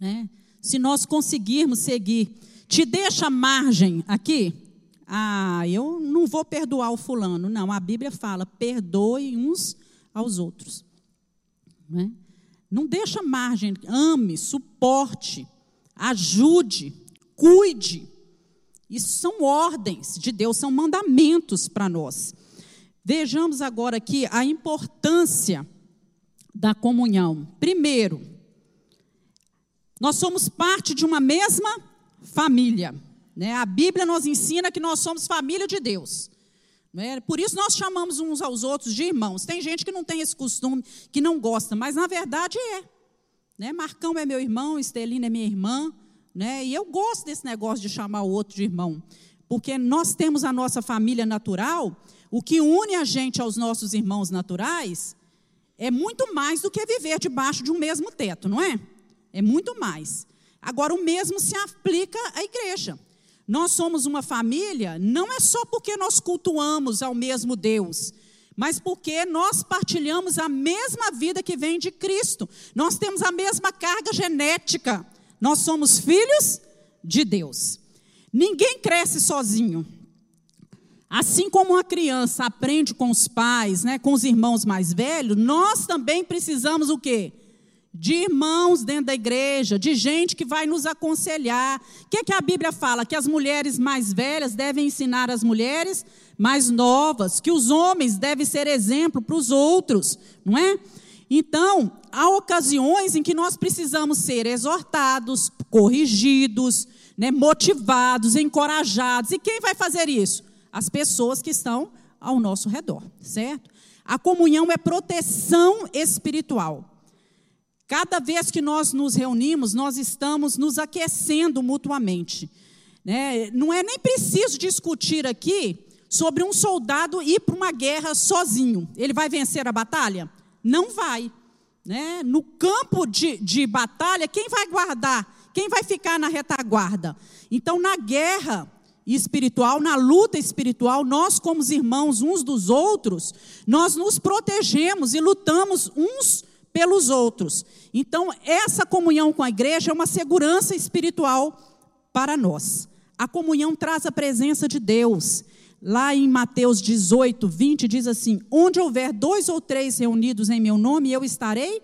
né? Se nós conseguirmos seguir, te deixa margem aqui. Ah, eu não vou perdoar o fulano. Não, a Bíblia fala: perdoe uns aos outros. Né? Não deixa margem, ame, suporte, ajude, cuide. Isso são ordens de Deus, são mandamentos para nós. Vejamos agora aqui a importância da comunhão. Primeiro, nós somos parte de uma mesma família. Né? A Bíblia nos ensina que nós somos família de Deus. Né? Por isso nós chamamos uns aos outros de irmãos. Tem gente que não tem esse costume, que não gosta, mas na verdade é. Né? Marcão é meu irmão, Estelina é minha irmã. Né? E eu gosto desse negócio de chamar o outro de irmão, porque nós temos a nossa família natural, o que une a gente aos nossos irmãos naturais é muito mais do que viver debaixo de um mesmo teto, não é? É muito mais. Agora, o mesmo se aplica à igreja. Nós somos uma família, não é só porque nós cultuamos ao mesmo Deus, mas porque nós partilhamos a mesma vida que vem de Cristo. Nós temos a mesma carga genética. Nós somos filhos de Deus. Ninguém cresce sozinho. Assim como uma criança aprende com os pais, né, com os irmãos mais velhos, nós também precisamos o quê? De irmãos dentro da igreja, de gente que vai nos aconselhar. O que, é que a Bíblia fala? Que as mulheres mais velhas devem ensinar as mulheres mais novas, que os homens devem ser exemplo para os outros, não é? Então, há ocasiões em que nós precisamos ser exortados, corrigidos, né, motivados, encorajados. E quem vai fazer isso? as pessoas que estão ao nosso redor, certo? A comunhão é proteção espiritual. Cada vez que nós nos reunimos, nós estamos nos aquecendo mutuamente. Né? Não é nem preciso discutir aqui sobre um soldado ir para uma guerra sozinho. Ele vai vencer a batalha? Não vai. Né? No campo de, de batalha, quem vai guardar? Quem vai ficar na retaguarda? Então, na guerra, espiritual, na luta espiritual, nós, como irmãos uns dos outros, nós nos protegemos e lutamos uns pelos outros. Então, essa comunhão com a igreja é uma segurança espiritual para nós. A comunhão traz a presença de Deus. Lá em Mateus 18, 20, diz assim: Onde houver dois ou três reunidos em meu nome, eu estarei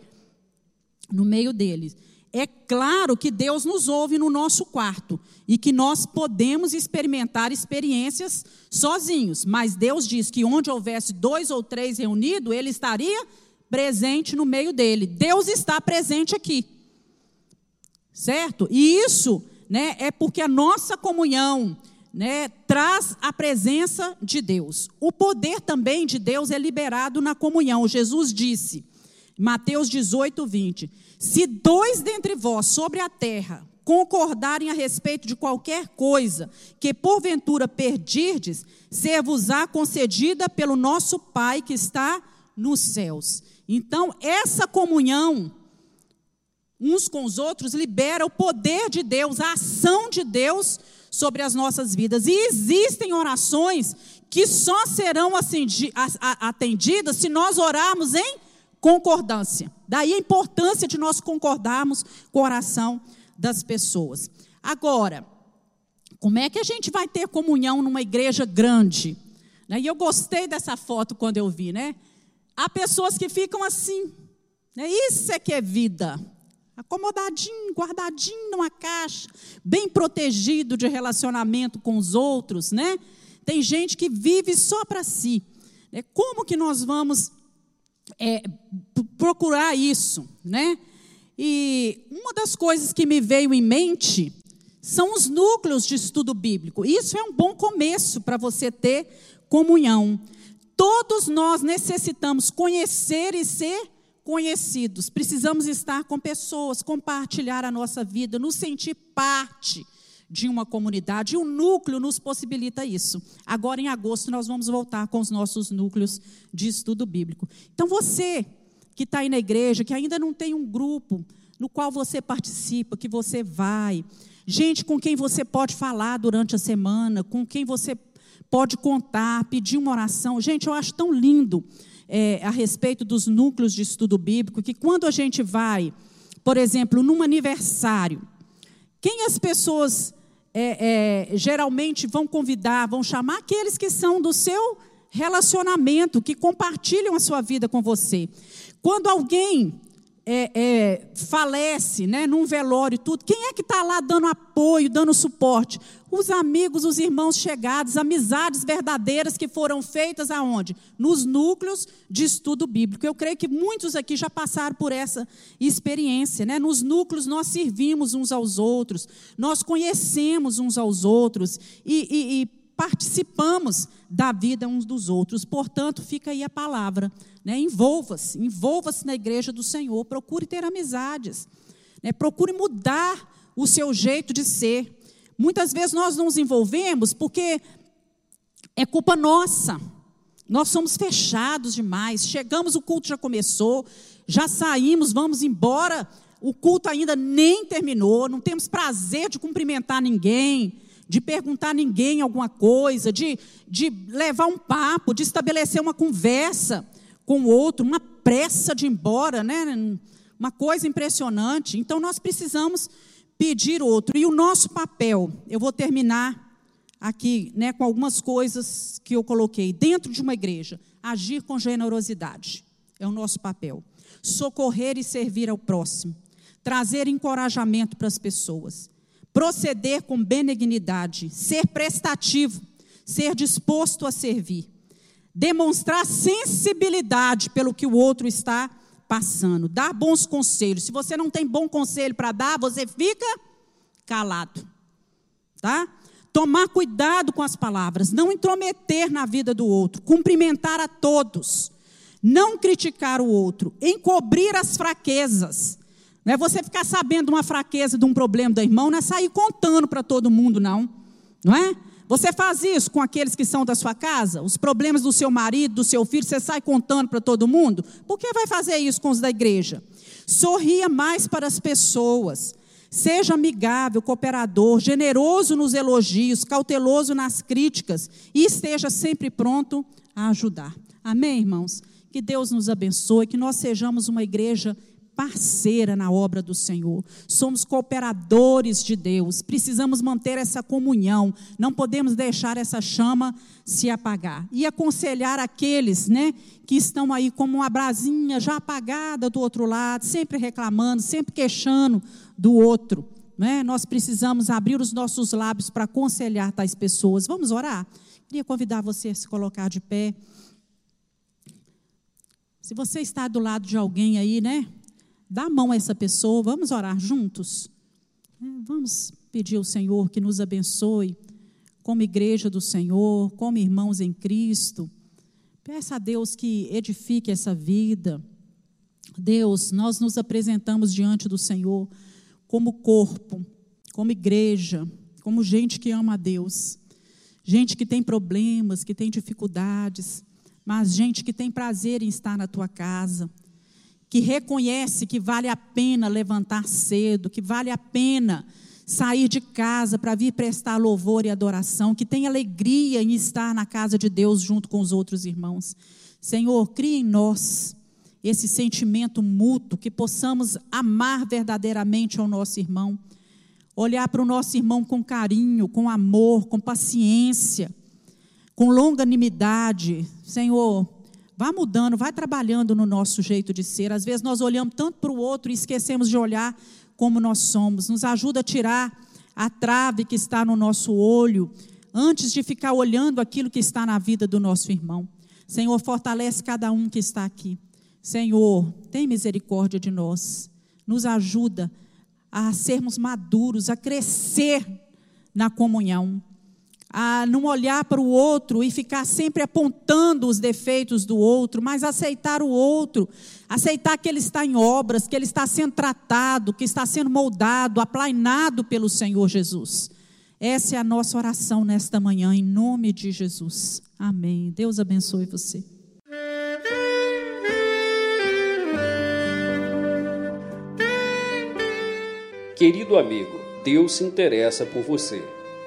no meio deles. É claro que Deus nos ouve no nosso quarto e que nós podemos experimentar experiências sozinhos, mas Deus diz que onde houvesse dois ou três reunidos, Ele estaria presente no meio dele. Deus está presente aqui, certo? E isso né, é porque a nossa comunhão né, traz a presença de Deus. O poder também de Deus é liberado na comunhão. Jesus disse, Mateus 18, 20. Se dois dentre vós sobre a terra concordarem a respeito de qualquer coisa que porventura perdirdes, ser-vos-á concedida pelo nosso Pai que está nos céus. Então, essa comunhão uns com os outros libera o poder de Deus, a ação de Deus sobre as nossas vidas. E existem orações que só serão atendidas se nós orarmos em concordância. Daí a importância de nós concordarmos com a oração das pessoas. Agora, como é que a gente vai ter comunhão numa igreja grande? Né? E eu gostei dessa foto quando eu vi, né? Há pessoas que ficam assim. Né? Isso é que é vida. Acomodadinho, guardadinho numa caixa, bem protegido de relacionamento com os outros, né? Tem gente que vive só para si. Né? Como que nós vamos é, procurar isso, né? E uma das coisas que me veio em mente são os núcleos de estudo bíblico. Isso é um bom começo para você ter comunhão. Todos nós necessitamos conhecer e ser conhecidos. Precisamos estar com pessoas, compartilhar a nossa vida, nos sentir parte de uma comunidade. E o núcleo nos possibilita isso. Agora, em agosto, nós vamos voltar com os nossos núcleos de estudo bíblico. Então, você que está aí na igreja, que ainda não tem um grupo no qual você participa, que você vai, gente com quem você pode falar durante a semana, com quem você pode contar, pedir uma oração. Gente, eu acho tão lindo é, a respeito dos núcleos de estudo bíblico, que quando a gente vai, por exemplo, num aniversário, quem as pessoas é, é, geralmente vão convidar, vão chamar aqueles que são do seu relacionamento, que compartilham a sua vida com você. Quando alguém é, é, falece, né, num velório e tudo, quem é que está lá dando apoio, dando suporte? Os amigos, os irmãos chegados, amizades verdadeiras que foram feitas aonde? Nos núcleos de estudo bíblico. Eu creio que muitos aqui já passaram por essa experiência. Né? Nos núcleos nós servimos uns aos outros, nós conhecemos uns aos outros e, e, e participamos da vida uns dos outros. Portanto, fica aí a palavra. Né? Envolva-se, envolva-se na igreja do Senhor, procure ter amizades, né? procure mudar o seu jeito de ser. Muitas vezes nós não nos envolvemos porque é culpa nossa. Nós somos fechados demais. Chegamos, o culto já começou, já saímos, vamos embora. O culto ainda nem terminou, não temos prazer de cumprimentar ninguém, de perguntar a ninguém alguma coisa, de, de levar um papo, de estabelecer uma conversa com o outro, uma pressa de ir embora, né? Uma coisa impressionante. Então nós precisamos pedir outro. E o nosso papel, eu vou terminar aqui, né, com algumas coisas que eu coloquei dentro de uma igreja, agir com generosidade. É o nosso papel. Socorrer e servir ao próximo, trazer encorajamento para as pessoas, proceder com benignidade, ser prestativo, ser disposto a servir, demonstrar sensibilidade pelo que o outro está passando, dar bons conselhos. Se você não tem bom conselho para dar, você fica calado. Tá? Tomar cuidado com as palavras, não intrometer na vida do outro, cumprimentar a todos, não criticar o outro, encobrir as fraquezas. Não é você ficar sabendo uma fraqueza de um problema do irmão, não é sair contando para todo mundo, não. Não é? Você faz isso com aqueles que são da sua casa? Os problemas do seu marido, do seu filho, você sai contando para todo mundo? Por que vai fazer isso com os da igreja? Sorria mais para as pessoas. Seja amigável, cooperador, generoso nos elogios, cauteloso nas críticas e esteja sempre pronto a ajudar. Amém, irmãos? Que Deus nos abençoe, que nós sejamos uma igreja parceira na obra do Senhor. Somos cooperadores de Deus. Precisamos manter essa comunhão. Não podemos deixar essa chama se apagar. E aconselhar aqueles, né, que estão aí como uma brasinha já apagada do outro lado, sempre reclamando, sempre queixando do outro. Né? Nós precisamos abrir os nossos lábios para aconselhar tais pessoas. Vamos orar? Queria convidar você a se colocar de pé. Se você está do lado de alguém aí, né? Dá a mão a essa pessoa, vamos orar juntos. É, vamos pedir ao Senhor que nos abençoe, como igreja do Senhor, como irmãos em Cristo. Peça a Deus que edifique essa vida. Deus, nós nos apresentamos diante do Senhor como corpo, como igreja, como gente que ama a Deus, gente que tem problemas, que tem dificuldades, mas gente que tem prazer em estar na tua casa que reconhece que vale a pena levantar cedo, que vale a pena sair de casa para vir prestar louvor e adoração, que tem alegria em estar na casa de Deus junto com os outros irmãos. Senhor, cria em nós esse sentimento mútuo, que possamos amar verdadeiramente ao nosso irmão, olhar para o nosso irmão com carinho, com amor, com paciência, com longanimidade. Senhor, Vá mudando, vai trabalhando no nosso jeito de ser. Às vezes nós olhamos tanto para o outro e esquecemos de olhar como nós somos. Nos ajuda a tirar a trave que está no nosso olho, antes de ficar olhando aquilo que está na vida do nosso irmão. Senhor, fortalece cada um que está aqui. Senhor, tem misericórdia de nós. Nos ajuda a sermos maduros, a crescer na comunhão a não olhar para o outro e ficar sempre apontando os defeitos do outro, mas aceitar o outro, aceitar que ele está em obras, que ele está sendo tratado, que está sendo moldado, aplainado pelo Senhor Jesus. Essa é a nossa oração nesta manhã, em nome de Jesus. Amém. Deus abençoe você. Querido amigo, Deus se interessa por você.